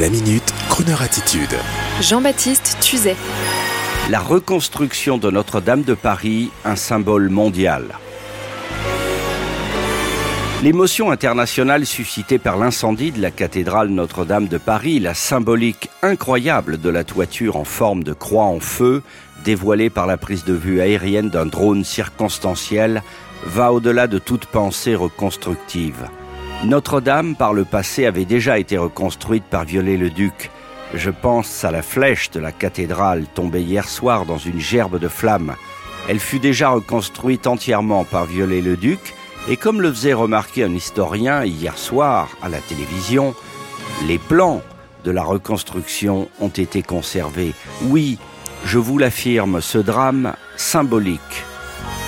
La minute, Kroneur attitude. Jean-Baptiste Tuzet. La reconstruction de Notre-Dame de Paris, un symbole mondial. L'émotion internationale suscitée par l'incendie de la cathédrale Notre-Dame de Paris, la symbolique incroyable de la toiture en forme de croix en feu, dévoilée par la prise de vue aérienne d'un drone circonstanciel, va au-delà de toute pensée reconstructive. Notre-Dame, par le passé, avait déjà été reconstruite par Viollet-le-Duc. Je pense à la flèche de la cathédrale tombée hier soir dans une gerbe de flammes. Elle fut déjà reconstruite entièrement par Viollet-le-Duc, et comme le faisait remarquer un historien hier soir à la télévision, les plans de la reconstruction ont été conservés. Oui, je vous l'affirme, ce drame symbolique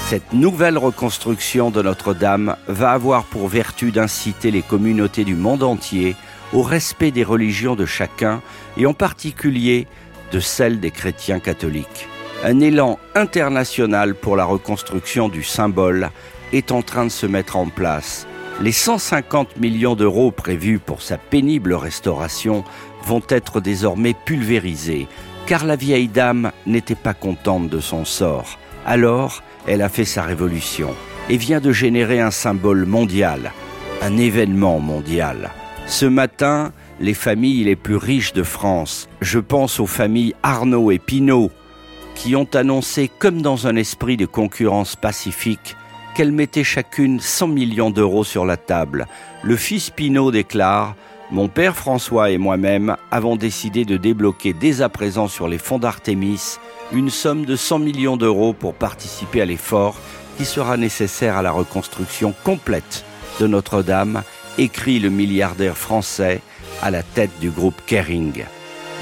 cette nouvelle reconstruction de Notre-Dame va avoir pour vertu d'inciter les communautés du monde entier au respect des religions de chacun et en particulier de celles des chrétiens catholiques. Un élan international pour la reconstruction du symbole est en train de se mettre en place. Les 150 millions d'euros prévus pour sa pénible restauration vont être désormais pulvérisés, car la vieille dame n'était pas contente de son sort. Alors, elle a fait sa révolution et vient de générer un symbole mondial, un événement mondial. Ce matin, les familles les plus riches de France, je pense aux familles Arnaud et Pinault, qui ont annoncé, comme dans un esprit de concurrence pacifique, qu'elles mettaient chacune 100 millions d'euros sur la table. Le fils Pinault déclare Mon père François et moi-même avons décidé de débloquer dès à présent sur les fonds d'Artémis une somme de 100 millions d'euros pour participer à l'effort qui sera nécessaire à la reconstruction complète de Notre-Dame, écrit le milliardaire français à la tête du groupe Kering.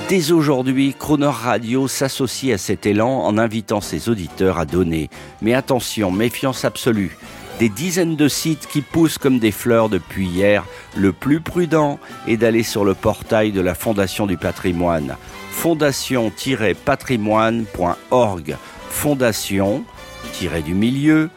Dès aujourd'hui, Croner Radio s'associe à cet élan en invitant ses auditeurs à donner. Mais attention, méfiance absolue. Des dizaines de sites qui poussent comme des fleurs depuis hier. Le plus prudent est d'aller sur le portail de la Fondation du patrimoine fondation-patrimoine.org. Fondation, du milieu,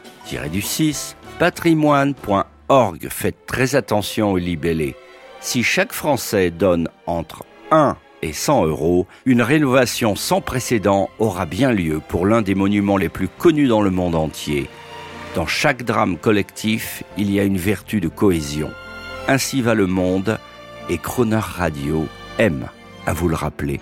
du 6, patrimoine.org. Faites très attention aux libellés. Si chaque Français donne entre 1 et 100 euros, une rénovation sans précédent aura bien lieu pour l'un des monuments les plus connus dans le monde entier. Dans chaque drame collectif, il y a une vertu de cohésion. Ainsi va le monde et Croner Radio aime à vous le rappeler.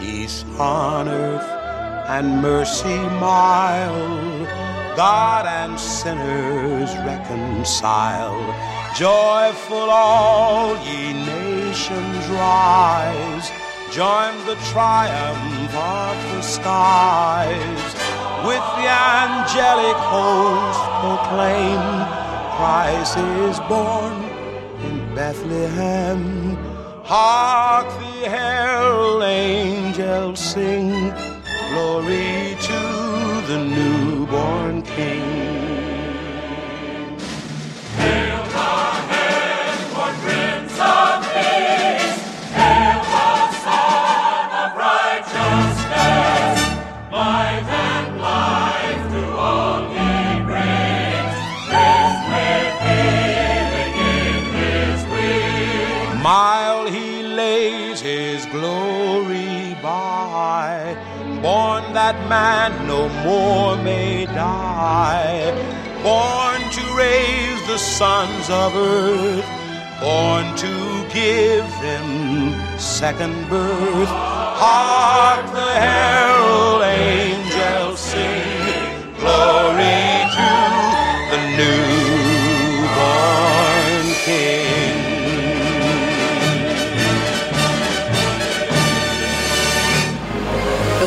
Peace on earth and mercy mild, God and sinners reconciled. Joyful all ye nations rise, join the triumph of the skies with the angelic host proclaim Christ is born in Bethlehem. Hark the herald angels sing glory to the newborn King. Born that man no more may die, born to raise the sons of earth, born to give them second birth. Hark the herald